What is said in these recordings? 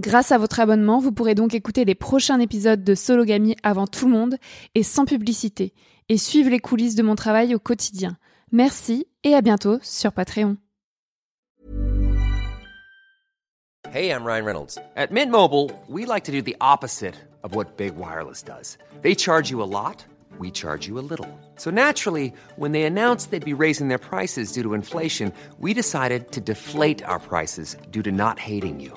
Grâce à votre abonnement, vous pourrez donc écouter les prochains épisodes de Sologamy avant tout le monde et sans publicité, et suivre les coulisses de mon travail au quotidien. Merci et à bientôt sur Patreon. Hey, I'm Ryan Reynolds. At Mint Mobile, we like to do the opposite of what Big Wireless does. They charge you a lot, we charge you a little. So naturally, when they announced they'd be raising their prices due to inflation, we decided to deflate our prices due to not hating you.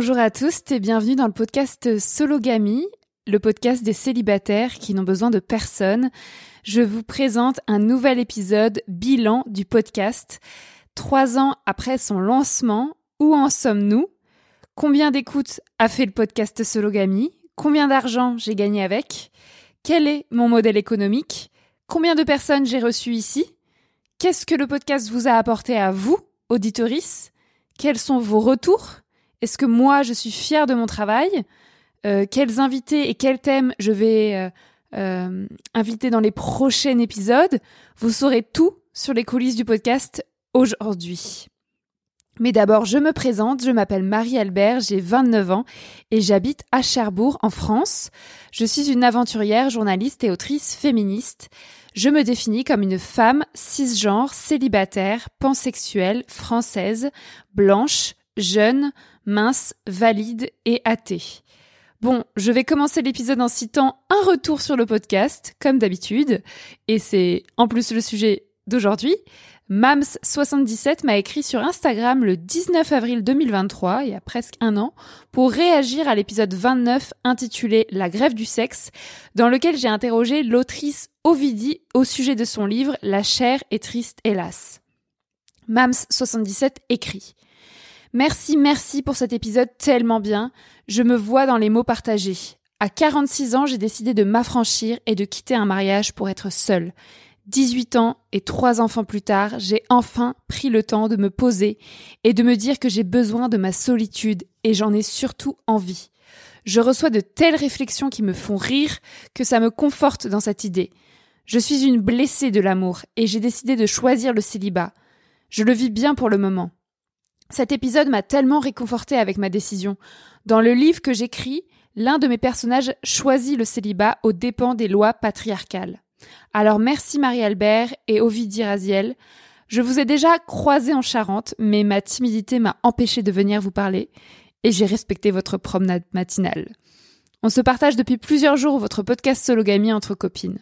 Bonjour à tous et bienvenue dans le podcast Sologamy, le podcast des célibataires qui n'ont besoin de personne. Je vous présente un nouvel épisode bilan du podcast. Trois ans après son lancement, où en sommes-nous? Combien d'écoutes a fait le podcast Sologamy? Combien d'argent j'ai gagné avec? Quel est mon modèle économique? Combien de personnes j'ai reçues ici? Qu'est-ce que le podcast vous a apporté à vous, auditoris Quels sont vos retours? Est-ce que moi, je suis fière de mon travail? Euh, Quels invités et quels thèmes je vais euh, euh, inviter dans les prochains épisodes? Vous saurez tout sur les coulisses du podcast aujourd'hui. Mais d'abord, je me présente, je m'appelle Marie-Albert, j'ai 29 ans et j'habite à Cherbourg, en France. Je suis une aventurière, journaliste et autrice féministe. Je me définis comme une femme cisgenre, célibataire, pansexuelle, française, blanche, jeune, mince, valide et athée. Bon, je vais commencer l'épisode en citant un retour sur le podcast, comme d'habitude, et c'est en plus le sujet d'aujourd'hui. Mams77 m'a écrit sur Instagram le 19 avril 2023, il y a presque un an, pour réagir à l'épisode 29 intitulé La grève du sexe, dans lequel j'ai interrogé l'autrice Ovidie au sujet de son livre La chair est triste hélas. Mams77 écrit Merci, merci pour cet épisode tellement bien. Je me vois dans les mots partagés. À 46 ans, j'ai décidé de m'affranchir et de quitter un mariage pour être seule. 18 ans et trois enfants plus tard, j'ai enfin pris le temps de me poser et de me dire que j'ai besoin de ma solitude et j'en ai surtout envie. Je reçois de telles réflexions qui me font rire que ça me conforte dans cette idée. Je suis une blessée de l'amour et j'ai décidé de choisir le célibat. Je le vis bien pour le moment. Cet épisode m'a tellement réconforté avec ma décision. Dans le livre que j'écris, l'un de mes personnages choisit le célibat aux dépens des lois patriarcales. Alors merci Marie-Albert et Ovidie Raziel. Je vous ai déjà croisé en Charente, mais ma timidité m'a empêché de venir vous parler et j'ai respecté votre promenade matinale. On se partage depuis plusieurs jours votre podcast Sologamy entre copines.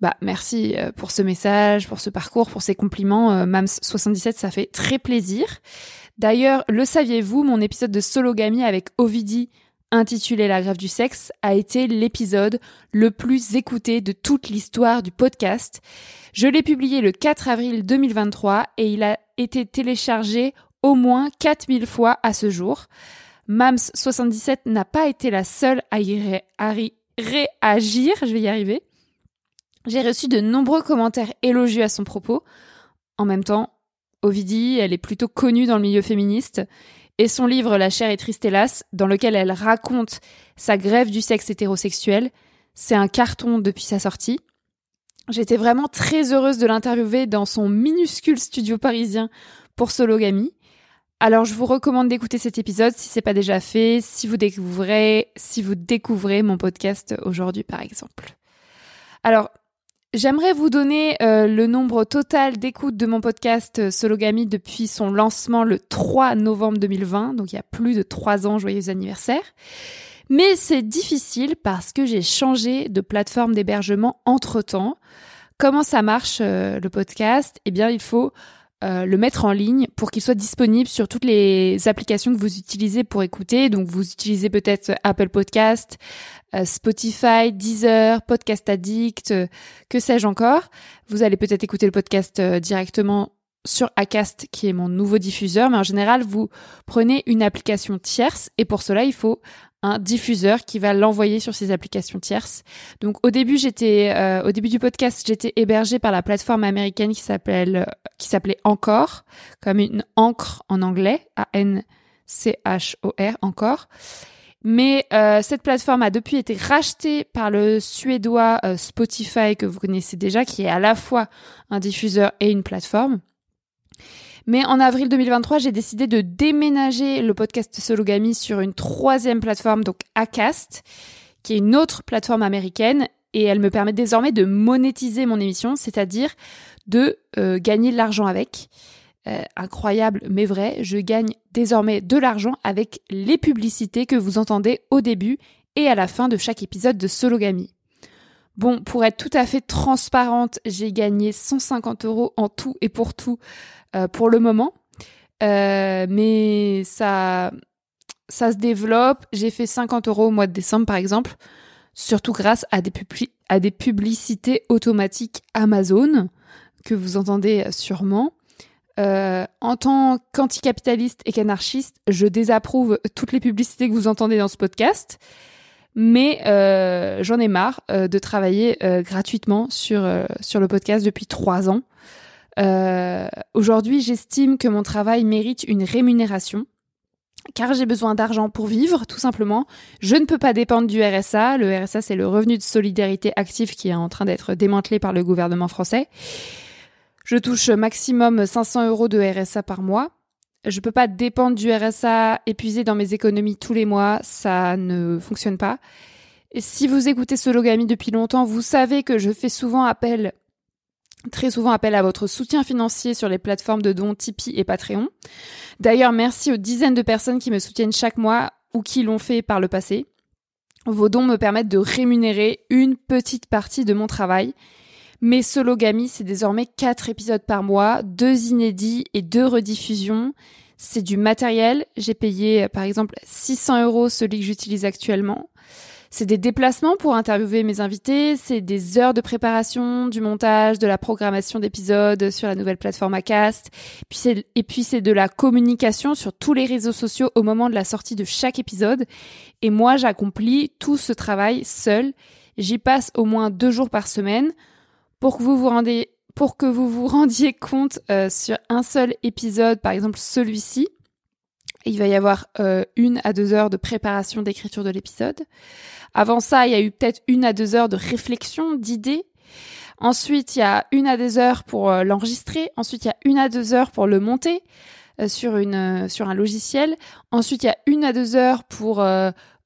Bah merci euh, pour ce message, pour ce parcours, pour ces compliments. Euh, Mams77, ça fait très plaisir. D'ailleurs, le saviez-vous, mon épisode de Sologamy avec Ovidie intitulé La grève du sexe a été l'épisode le plus écouté de toute l'histoire du podcast. Je l'ai publié le 4 avril 2023 et il a été téléchargé au moins 4000 fois à ce jour. Mams77 n'a pas été la seule à y réagir, je vais y arriver. J'ai reçu de nombreux commentaires élogieux à son propos. En même temps, Ovidie, elle est plutôt connue dans le milieu féministe, et son livre La chair est triste hélas, dans lequel elle raconte sa grève du sexe hétérosexuel, c'est un carton depuis sa sortie. J'étais vraiment très heureuse de l'interviewer dans son minuscule studio parisien pour Sologamy. Alors je vous recommande d'écouter cet épisode si c'est pas déjà fait, si vous découvrez, si vous découvrez mon podcast aujourd'hui par exemple. Alors J'aimerais vous donner euh, le nombre total d'écoutes de mon podcast euh, Sologamy depuis son lancement le 3 novembre 2020, donc il y a plus de trois ans, joyeux anniversaire. Mais c'est difficile parce que j'ai changé de plateforme d'hébergement entre-temps. Comment ça marche euh, le podcast? Eh bien, il faut euh, le mettre en ligne pour qu'il soit disponible sur toutes les applications que vous utilisez pour écouter. Donc vous utilisez peut-être Apple Podcast, euh, Spotify, Deezer, Podcast Addict, euh, que sais-je encore. Vous allez peut-être écouter le podcast directement sur Acast qui est mon nouveau diffuseur, mais en général vous prenez une application tierce et pour cela il faut un diffuseur qui va l'envoyer sur ces applications tierces. Donc au début j'étais euh, au début du podcast j'étais hébergée par la plateforme américaine qui s'appelle qui s'appelait Encore comme une encre en anglais A N C H O R encore. Mais euh, cette plateforme a depuis été rachetée par le suédois euh, Spotify que vous connaissez déjà qui est à la fois un diffuseur et une plateforme. Mais en avril 2023, j'ai décidé de déménager le podcast Sologamy sur une troisième plateforme, donc Acast, qui est une autre plateforme américaine. Et elle me permet désormais de monétiser mon émission, c'est-à-dire de euh, gagner de l'argent avec. Euh, incroyable mais vrai, je gagne désormais de l'argent avec les publicités que vous entendez au début et à la fin de chaque épisode de Sologamy. Bon, pour être tout à fait transparente, j'ai gagné 150 euros en tout et pour tout euh, pour le moment. Euh, mais ça, se développe. J'ai fait 50 euros au mois de décembre, par exemple, surtout grâce à des, à des publicités automatiques Amazon, que vous entendez sûrement. Euh, en tant qu'anticapitaliste et qu'anarchiste, je désapprouve toutes les publicités que vous entendez dans ce podcast, mais euh, j'en ai marre euh, de travailler gratuitement sur, sur le podcast depuis trois ans. Euh, aujourd'hui, j'estime que mon travail mérite une rémunération car j'ai besoin d'argent pour vivre, tout simplement. Je ne peux pas dépendre du RSA. Le RSA, c'est le revenu de solidarité active qui est en train d'être démantelé par le gouvernement français. Je touche maximum 500 euros de RSA par mois. Je ne peux pas dépendre du RSA épuisé dans mes économies tous les mois. Ça ne fonctionne pas. Si vous écoutez Sologamy depuis longtemps, vous savez que je fais souvent appel très souvent appel à votre soutien financier sur les plateformes de dons Tipeee et Patreon. D'ailleurs, merci aux dizaines de personnes qui me soutiennent chaque mois ou qui l'ont fait par le passé. Vos dons me permettent de rémunérer une petite partie de mon travail. Mes sologami, c'est désormais quatre épisodes par mois, deux inédits et deux rediffusions. C'est du matériel. J'ai payé, par exemple, 600 euros celui que j'utilise actuellement. C'est des déplacements pour interviewer mes invités, c'est des heures de préparation, du montage, de la programmation d'épisodes sur la nouvelle plateforme Acast, et puis c'est de la communication sur tous les réseaux sociaux au moment de la sortie de chaque épisode. Et moi, j'accomplis tout ce travail seul. J'y passe au moins deux jours par semaine pour que vous vous pour que vous vous rendiez compte euh, sur un seul épisode, par exemple celui-ci, il va y avoir euh, une à deux heures de préparation d'écriture de l'épisode. Avant ça, il y a eu peut-être une à deux heures de réflexion, d'idées. Ensuite, il y a une à deux heures pour euh, l'enregistrer. Ensuite, il y a une à deux heures pour le monter euh, sur, une, euh, sur un logiciel. Ensuite, il y a une à deux heures pour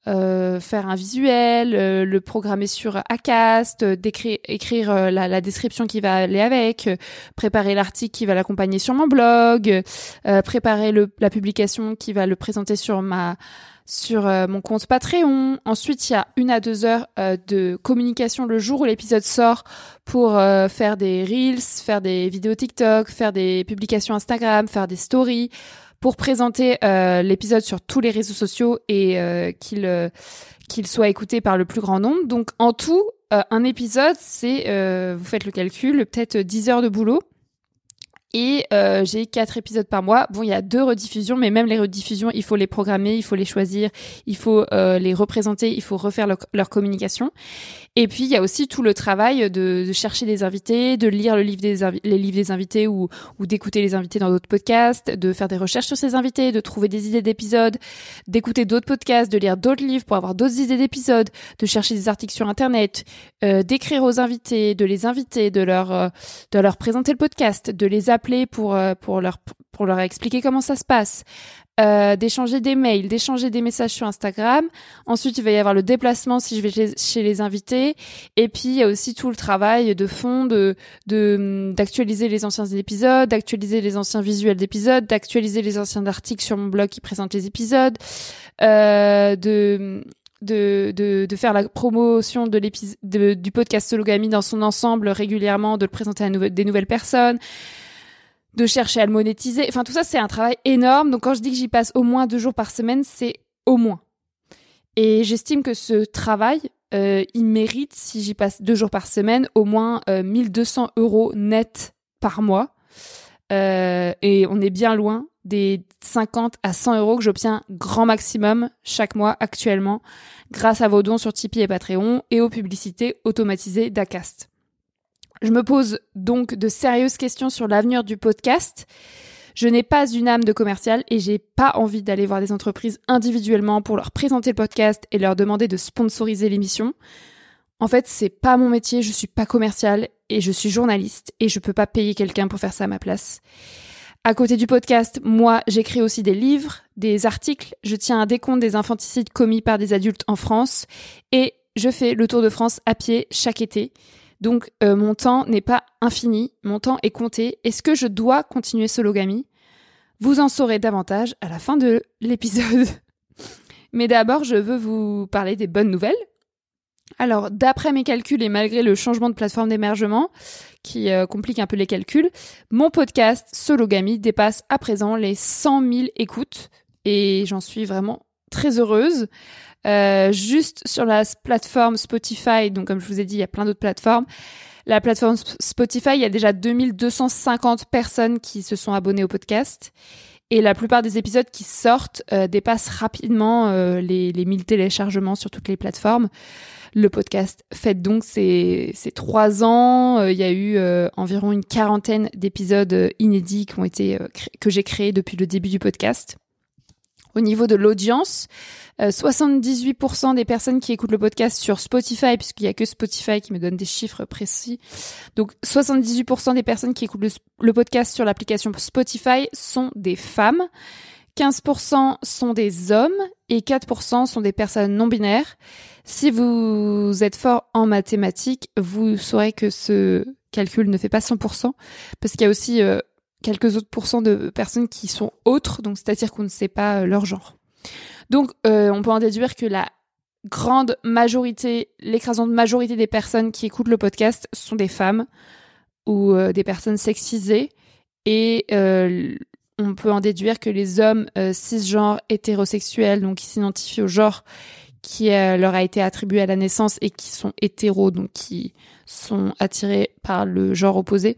euh, faire un visuel, euh, le programmer sur Acast, euh, écrire euh, la, la, description qui va aller avec, préparer l'article qui va l'accompagner sur mon blog, préparer le, la publication qui va le présenter sur ma sur mon compte Patreon. Ensuite, il y a une à deux heures de communication le jour où l'épisode sort pour faire des reels, faire des vidéos TikTok, faire des publications Instagram, faire des stories pour présenter euh, l'épisode sur tous les réseaux sociaux et euh, qu'il euh, qu'il soit écouté par le plus grand nombre. Donc en tout, un épisode, c'est, vous faites le calcul, peut-être 10 heures de boulot. Et euh, j'ai quatre épisodes par mois. Bon, il y a deux rediffusions, mais même les rediffusions, il faut les programmer, il faut les choisir, il faut euh, les représenter, il faut refaire leur communication. Et puis il y a aussi tout le travail de, chercher des invités, de lire le livre des les livres des invités ou, ou d'écouter les invités dans d'autres podcasts, de faire des recherches sur ces invités, de trouver des idées d'épisodes, d'écouter d'autres podcasts, de lire d'autres livres pour avoir d'autres idées d'épisodes, de chercher des articles sur internet, euh, d'écrire aux invités, de les inviter, de leur présenter le podcast, de les appeler pour, euh, pour, leur, expliquer comment ça se passe, euh, d'échanger des mails, d'échanger des messages sur Instagram. Ensuite, il va y avoir le déplacement si je vais chez, les invités. Et puis, il y a aussi tout le travail de fond d'actualiser les anciens épisodes, d'actualiser les anciens visuels d'épisodes, d'actualiser les anciens articles sur mon blog qui présentent les épisodes, euh, de de, de, faire la promotion de de, du podcast Sologami dans son ensemble régulièrement, de le présenter à des nouvelles personnes, de chercher à le monétiser. Enfin, tout ça, c'est un travail énorme. Donc, quand je dis que j'y passe au moins deux jours par semaine, c'est au moins. Et j'estime que ce travail, euh, il mérite, si j'y passe deux jours par semaine, au moins 1200 euh, euros net par mois. Euh, et on est bien loin des 50 à 100 euros que j'obtiens grand maximum chaque mois actuellement grâce à vos dons sur Tipeee et Patreon et aux publicités automatisées d'Acast. Je me pose donc de sérieuses questions sur l'avenir du podcast. Je n'ai pas une âme de commercial et j'ai pas envie d'aller voir des entreprises individuellement pour leur présenter le podcast et leur demander de sponsoriser l'émission. En fait, c'est pas mon métier, je suis pas commercial et je suis journaliste et je peux pas payer quelqu'un pour faire ça à ma place. À côté du podcast, moi, j'écris aussi des livres, des articles, je tiens un décompte des infanticides commis par des adultes en France et je fais le tour de France à pied chaque été. Donc euh, mon temps n'est pas infini, mon temps est compté. Est-ce que je dois continuer sologamy Vous en saurez davantage à la fin de l'épisode. Mais d'abord, je veux vous parler des bonnes nouvelles. Alors, d'après mes calculs et malgré le changement de plateforme d'émergement qui euh, complique un peu les calculs, mon podcast Sologamy dépasse à présent les 100 000 écoutes et j'en suis vraiment très heureuse. Euh, juste sur la plateforme Spotify, donc comme je vous ai dit, il y a plein d'autres plateformes. La plateforme Spotify, il y a déjà 2250 personnes qui se sont abonnées au podcast. Et la plupart des épisodes qui sortent euh, dépassent rapidement euh, les, les 1000 téléchargements sur toutes les plateformes. Le podcast fait donc ces trois ans. il y a eu environ une quarantaine d'épisodes inédits qui ont été que j'ai créés depuis le début du podcast. Au niveau de l'audience, 78% euh, des personnes qui écoutent le podcast sur Spotify, puisqu'il y a que Spotify qui me donne des chiffres précis. Donc 78% des personnes qui écoutent le, podcast sur l'application Spotify sont des femmes. 15% sont des hommes et 4% sont des personnes non binaires. Si vous êtes fort en mathématiques, vous saurez que ce calcul ne fait pas 100% parce qu'il y a aussi euh, quelques autres pourcents de personnes qui sont autres, donc c'est-à-dire qu'on ne sait pas euh, leur genre. Donc euh, on peut en déduire que la grande majorité, l'écrasante majorité des personnes qui écoutent le podcast sont des femmes ou euh, des personnes sexisées et on peut en déduire que les hommes cisgenres hétérosexuels, donc qui s'identifient au genre qui leur a été attribué à la naissance et qui sont hétéros, donc qui sont attirés par le genre opposé,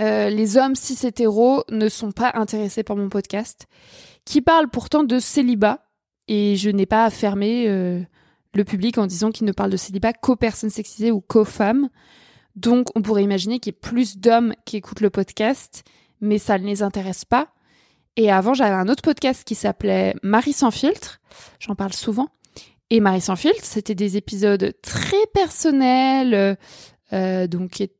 Euh, les hommes cis hétéros ne sont pas intéressés par mon podcast, qui parle pourtant de célibat, et je n'ai pas à fermer euh, le public en disant qu'il ne parle de célibat qu'aux personnes sexisées ou qu'aux femmes. Donc on pourrait imaginer qu'il y ait plus d'hommes qui écoutent le podcast, mais ça ne les intéresse pas. Et avant, j'avais un autre podcast qui s'appelait Marie sans filtre, j'en parle souvent. Et Marie sans filtre, c'était des épisodes très personnels, euh, donc qui,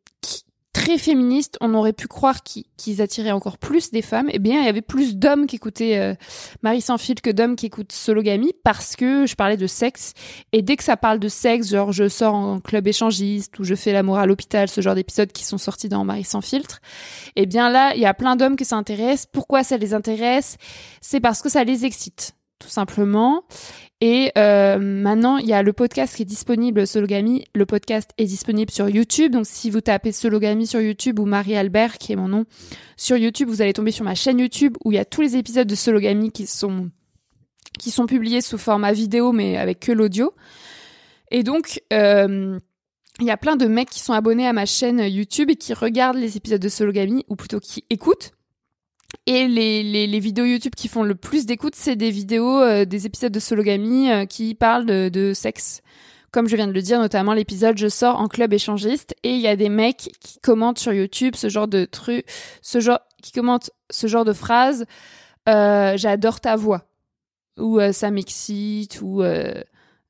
très féministes. On aurait pu croire qu'ils attiraient encore plus des femmes. Eh bien, il y avait plus d'hommes qui écoutaient euh, Marie sans filtre que d'hommes qui écoutent Sologamy parce que je parlais de sexe. Et dès que ça parle de sexe, genre je sors en club échangiste ou je fais l'amour à l'hôpital, ce genre d'épisodes qui sont sortis dans Marie sans filtre, eh bien là, il y a plein d'hommes que ça intéresse. Pourquoi ça les intéresse? C'est parce que ça les excite tout simplement. Et euh, maintenant, il y a le podcast qui est disponible, Sologamy. Le podcast est disponible sur YouTube. Donc, si vous tapez Sologamy sur YouTube ou Marie Albert, qui est mon nom, sur YouTube, vous allez tomber sur ma chaîne YouTube où il y a tous les épisodes de Sologamy qui sont qui sont publiés sous format vidéo, mais avec que l'audio. Et donc, euh, il y a plein de mecs qui sont abonnés à ma chaîne YouTube et qui regardent les épisodes de Sologamy, ou plutôt qui écoutent. Et les, les, les, vidéos YouTube qui font le plus d'écoute, c'est des vidéos, euh, des épisodes de Sologamy euh, qui parlent de, de, sexe. Comme je viens de le dire, notamment l'épisode Je sors en club échangiste et il y a des mecs qui commentent sur YouTube ce genre de truc, ce genre, qui commentent ce genre de phrases. Euh, J'adore ta voix ou euh, ça m'excite ou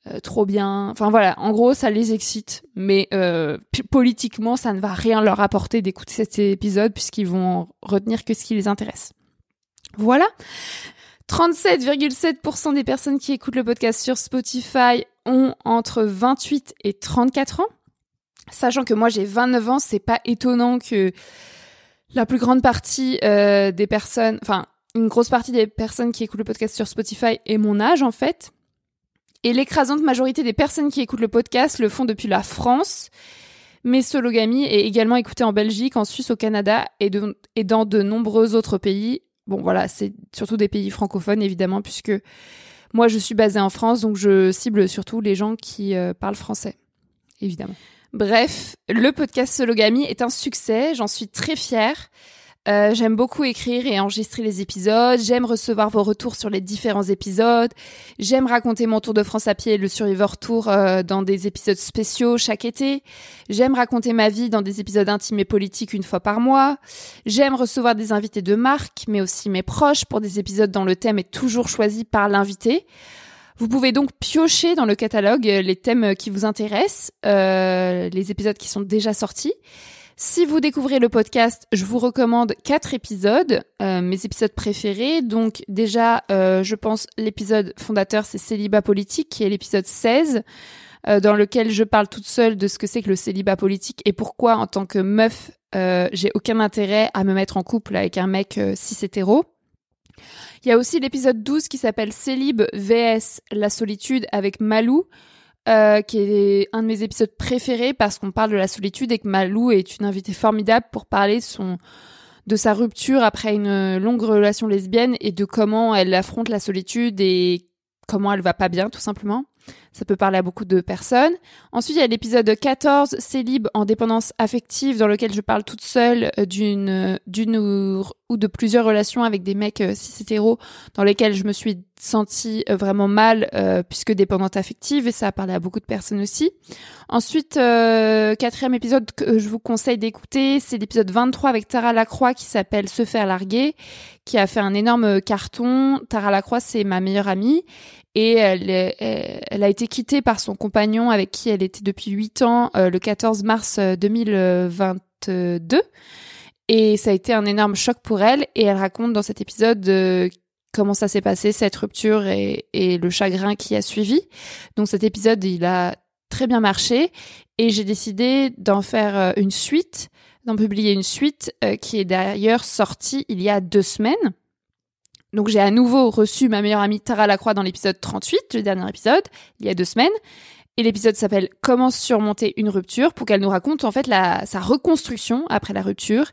euh, trop bien. Enfin voilà, en gros, ça les excite, mais euh, politiquement, ça ne va rien leur apporter d'écouter cet épisode puisqu'ils vont retenir que ce qui les intéresse. Voilà. 37,7% des personnes qui écoutent le podcast sur Spotify ont entre 28 et 34 ans. Sachant que moi j'ai 29 ans, c'est pas étonnant que la plus grande partie euh, des personnes, enfin une grosse partie des personnes qui écoutent le podcast sur Spotify aient mon âge en fait. Et l'écrasante majorité des personnes qui écoutent le podcast le font depuis la France. Mais Sologamy est également écouté en Belgique, en Suisse, au Canada et, dans de nombreux autres pays. Bon, voilà, c'est surtout des pays francophones, évidemment, puisque moi, je suis basée en France, donc je cible surtout les gens qui euh, parlent français, évidemment. Bref, le podcast Sologamy est un succès, j'en suis très fière. Euh, j'aime beaucoup écrire et enregistrer les épisodes. J'aime recevoir vos retours sur les différents épisodes. J'aime raconter mon tour de France à pied et le Survivor Tour euh, dans des épisodes spéciaux chaque été. J'aime raconter ma vie dans des épisodes intimes et politiques une fois par mois. J'aime recevoir des invités de marque, mais aussi mes proches pour des épisodes dont le thème est toujours choisi par l'invité. Vous pouvez donc piocher dans le catalogue les thèmes qui vous intéressent, euh, les épisodes qui sont déjà sortis. Si vous découvrez le podcast, je vous recommande quatre épisodes, euh, mes épisodes préférés. Donc déjà, euh, je pense l'épisode fondateur, c'est Célibat politique, qui est l'épisode 16, euh, dans lequel je parle toute seule de ce que c'est que le célibat politique et pourquoi, en tant que meuf, j'ai aucun intérêt à me mettre en couple avec un mec cis hétéro. Il y a aussi l'épisode 12 qui s'appelle Célib vs la solitude avec Malou, euh, qui est un de mes épisodes préférés parce qu'on parle de la solitude et que Malou est une invitée formidable pour parler de son de sa rupture après une longue relation lesbienne et de comment elle affronte la solitude et comment elle va pas bien tout simplement. Ça peut parler à beaucoup de personnes. Ensuite, il y a l'épisode 14, Célib en dépendance affective, dans lequel je parle toute seule euh, d'une, d'une ou, de plusieurs relations avec des mecs euh, cis hétéros, dans lesquels je me suis sentie euh, vraiment mal, puisque dépendante affective, et ça a parlé à beaucoup de personnes aussi. Ensuite, quatrième épisode que je vous conseille d'écouter, c'est l'épisode 23 avec Tara Lacroix qui s'appelle Se faire larguer, qui a fait un énorme carton. Tara Lacroix, c'est ma meilleure amie et elle, a été quittée par son compagnon avec qui elle était depuis 8 ans euh, le 14 mars 2022. Euh, et ça a été un énorme choc pour elle. Et elle raconte dans cet épisode euh, comment ça s'est passé, cette rupture et, et, le chagrin qui a suivi. Donc cet épisode, il a très bien marché. Et j'ai décidé d'en faire une suite, d'en publier une suite qui est d'ailleurs sortie il y a deux semaines. Donc j'ai à nouveau reçu ma meilleure amie Tara Lacroix dans l'épisode 38, le dernier épisode, il y a deux semaines. Et l'épisode s'appelle Comment surmonter une rupture pour qu'elle nous raconte en fait la, sa reconstruction après la rupture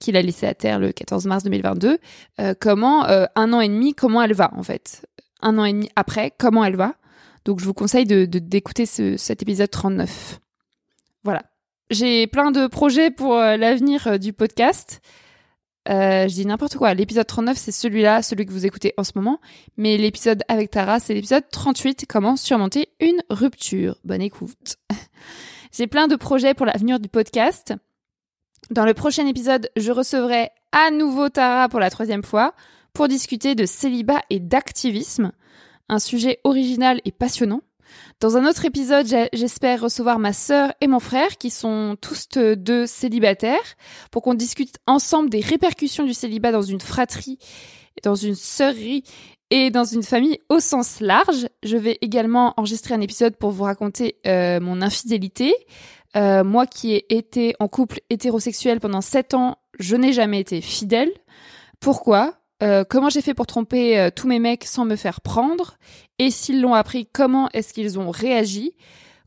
qu'il a laissée à terre le 14 mars 2022. Euh, comment, euh, un an et demi, comment elle va en fait? Un an et demi après, comment elle va? Donc je vous conseille de d'écouter ce, cet épisode 39. Voilà. J'ai plein de projets pour euh, l'avenir du podcast. Euh, je dis n'importe quoi. L'épisode 39, c'est celui-là, celui que vous écoutez en ce moment. Mais l'épisode avec Tara, c'est l'épisode 38, comment surmonter une rupture. Bonne écoute. J'ai plein de projets pour l'avenir du podcast. Dans le prochain épisode, je recevrai à nouveau Tara pour la troisième fois pour discuter de célibat et d'activisme. Un sujet original et passionnant. Dans un autre épisode, j'espère recevoir ma sœur et mon frère, qui sont tous deux célibataires, pour qu'on discute ensemble des répercussions du célibat dans une fratrie, dans une sœurie et dans une famille au sens large. Je vais également enregistrer un épisode pour vous raconter euh, mon infidélité. Euh, moi qui ai été en couple hétérosexuel pendant sept ans, je n'ai jamais été fidèle. Pourquoi? Euh, comment j'ai fait pour tromper tous mes mecs sans me faire prendre? Et s'ils l'ont appris, comment est-ce qu'ils ont réagi?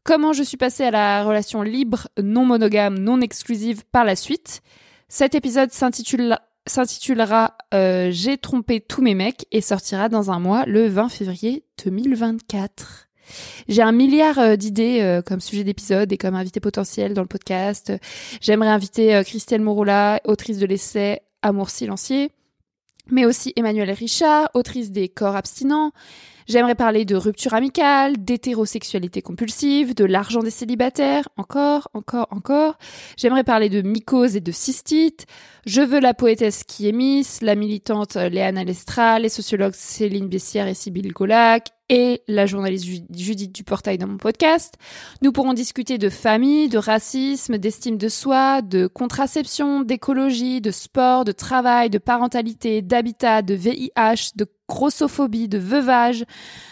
Comment je suis passée à la relation libre, non monogame, non exclusive par la suite? Cet épisode s'intitulera euh, J'ai trompé tous mes mecs et sortira dans un mois, le 20 février 2024. J'ai un milliard d'idées comme sujet d'épisode et comme invité potentiel dans le podcast. J'aimerais inviter Christelle Morola, autrice de l'essai Amour silencieux mais aussi Emmanuelle Richard, autrice des Corps abstinents. J'aimerais parler de rupture amicale, d'hétérosexualité compulsive, de l'argent des célibataires, encore, encore, encore. J'aimerais parler de mycose et de cystite. Je veux la poétesse qui la militante Léana Lestra, les sociologues Céline Bessière et Sybille Golac, et la journaliste Judith Duportail dans mon podcast. Nous pourrons discuter de famille, de racisme, d'estime de soi, de contraception, d'écologie, de sport, de travail, de parentalité, d'habitat, de VIH, de grossophobie, de veuvage,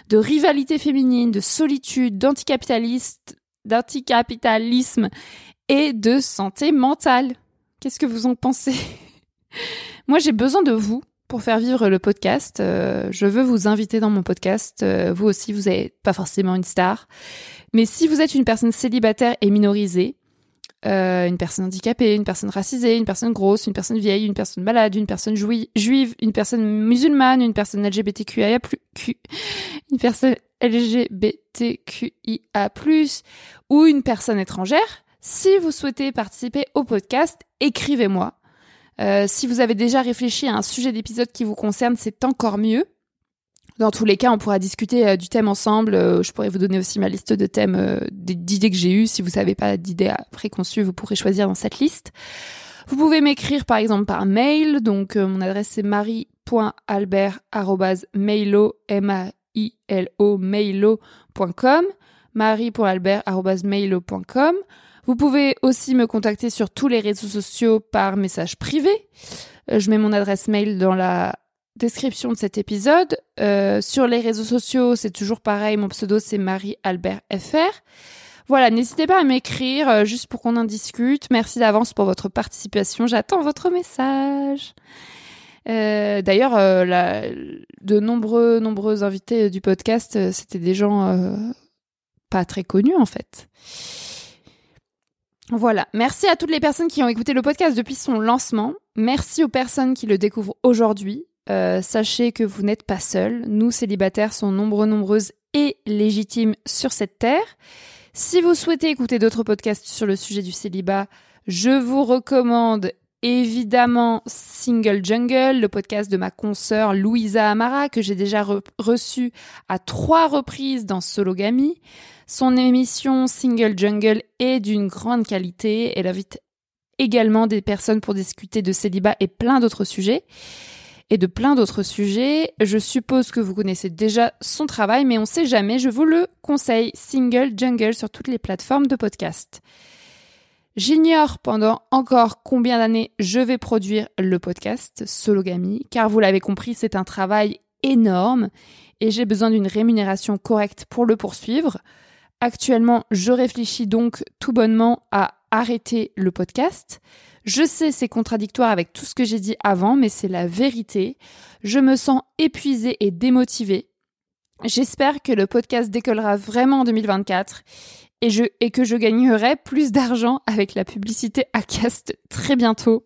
de rivalité féminine, de solitude, d'anticapitalisme et de santé mentale. Qu'est-ce que vous en pensez? Moi, j'ai besoin de vous pour faire vivre le podcast. Euh, je veux vous inviter dans mon podcast. Euh, vous aussi, vous n'êtes pas forcément une star. Mais si vous êtes une personne célibataire et minorisée, euh, une personne handicapée, une personne racisée, une personne grosse, une personne vieille, une personne malade, une personne juive, une personne musulmane, une personne LGBTQIA+, une personne LGBTQIA+, ou une personne étrangère, si vous souhaitez participer au podcast, écrivez-moi. Euh, si vous avez déjà réfléchi à un sujet d'épisode qui vous concerne, c'est encore mieux. Dans tous les cas, on pourra discuter euh, du thème ensemble. Euh, je pourrais vous donner aussi ma liste de thèmes, euh, d'idées que j'ai eues. Si vous n'avez pas d'idées préconçues, vous pourrez choisir dans cette liste. Vous pouvez m'écrire par exemple par mail. Donc mon adresse c'est marie.albert@mailo m a i l o mailo.com marie.albert@mailo.com. Vous pouvez aussi me contacter sur tous les réseaux sociaux par message privé. Je mets mon adresse mail dans la description de cet épisode. Euh, sur les réseaux sociaux, c'est toujours pareil. Mon pseudo, c'est Marie-Albert-FR. Voilà, n'hésitez pas à m'écrire euh, juste pour qu'on en discute. Merci d'avance pour votre participation. J'attends votre message. Euh, D'ailleurs, de nombreux, nombreux invités du podcast, c'était des gens pas très connus en fait. Voilà, merci à toutes les personnes qui ont écouté le podcast depuis son lancement. Merci aux personnes qui le découvrent aujourd'hui. Euh, sachez que vous n'êtes pas seul. Nous, célibataires, sont nombreux, nombreuses et légitimes sur cette terre. Si vous souhaitez écouter d'autres podcasts sur le sujet du célibat, je vous recommande évidemment Single Jungle, le podcast de ma consoeur Louisa Amara, que j'ai déjà reçu à trois reprises dans Sologamy. Son émission Single Jungle est d'une grande qualité. Elle invite également des personnes pour discuter de célibat et plein d'autres sujets et de plein d'autres sujets. Je suppose que vous connaissez déjà son travail, mais on sait jamais, je vous le conseille, Single Jungle sur toutes les plateformes de podcast. J'ignore pendant encore combien d'années je vais produire le podcast Sologamy, car vous l'avez compris, c'est un travail énorme et j'ai besoin d'une rémunération correcte pour le poursuivre. Actuellement, je réfléchis donc tout bonnement à arrêter le podcast. Je sais, c'est contradictoire avec tout ce que j'ai dit avant, mais c'est la vérité. Je me sens épuisée et démotivée. J'espère que le podcast décollera vraiment en 2024 et, que je gagnerai plus d'argent avec la publicité à Cast très bientôt,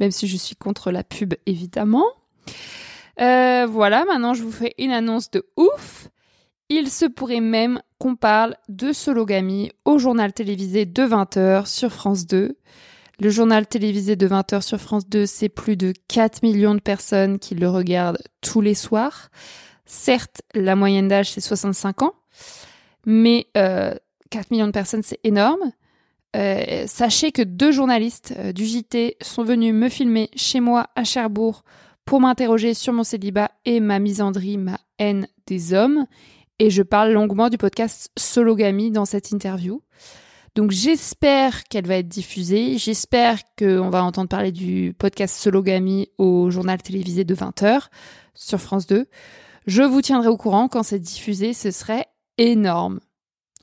même si je suis contre la pub évidemment. Euh, voilà, maintenant je vous fais une annonce de ouf. Il se pourrait même qu'on parle de sologamy au journal télévisé de 20h sur France 2. Le journal télévisé de 20h sur France 2, c'est plus de 4 millions de personnes qui le regardent tous les soirs. Certes, la moyenne d'âge, c'est 65 ans, mais euh, 4 millions de personnes, c'est énorme. Euh, sachez que deux journalistes euh, du JT sont venus me filmer chez moi à Cherbourg pour m'interroger sur mon célibat et ma misandrie, ma haine des hommes et je parle longuement du podcast Sologamy dans cette interview. Donc j'espère qu'elle va être diffusée, j'espère qu'on va entendre parler du podcast Sologamy au journal télévisé de 20h sur France 2. Je vous tiendrai au courant quand c'est diffusé, ce serait énorme.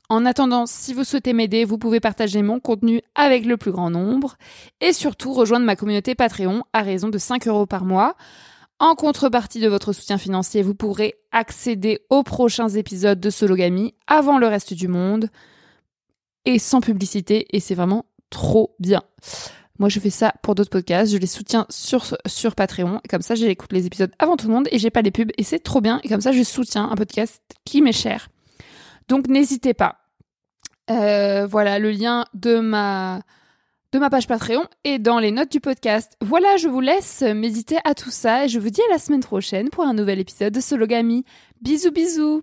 En attendant, si vous souhaitez m'aider, vous pouvez partager mon contenu avec le plus grand nombre et surtout rejoindre ma communauté Patreon à raison de 5 euros par mois. En contrepartie de votre soutien financier, vous pourrez accéder aux prochains épisodes de Sologamy avant le reste du monde sans publicité et c'est vraiment trop bien. Moi, je fais ça pour d'autres podcasts, je les soutiens sur, Patreon comme ça, j'écoute les épisodes avant tout le monde et j'ai pas les pubs et c'est trop bien et comme ça, je soutiens un podcast qui m'est cher. Donc, n'hésitez pas. Euh, voilà, le lien de ma de ma page Patreon et dans les notes du podcast. Voilà, je vous laisse méditer à tout ça et je vous dis à la semaine prochaine pour un nouvel épisode de Sologamy. Bisous bisous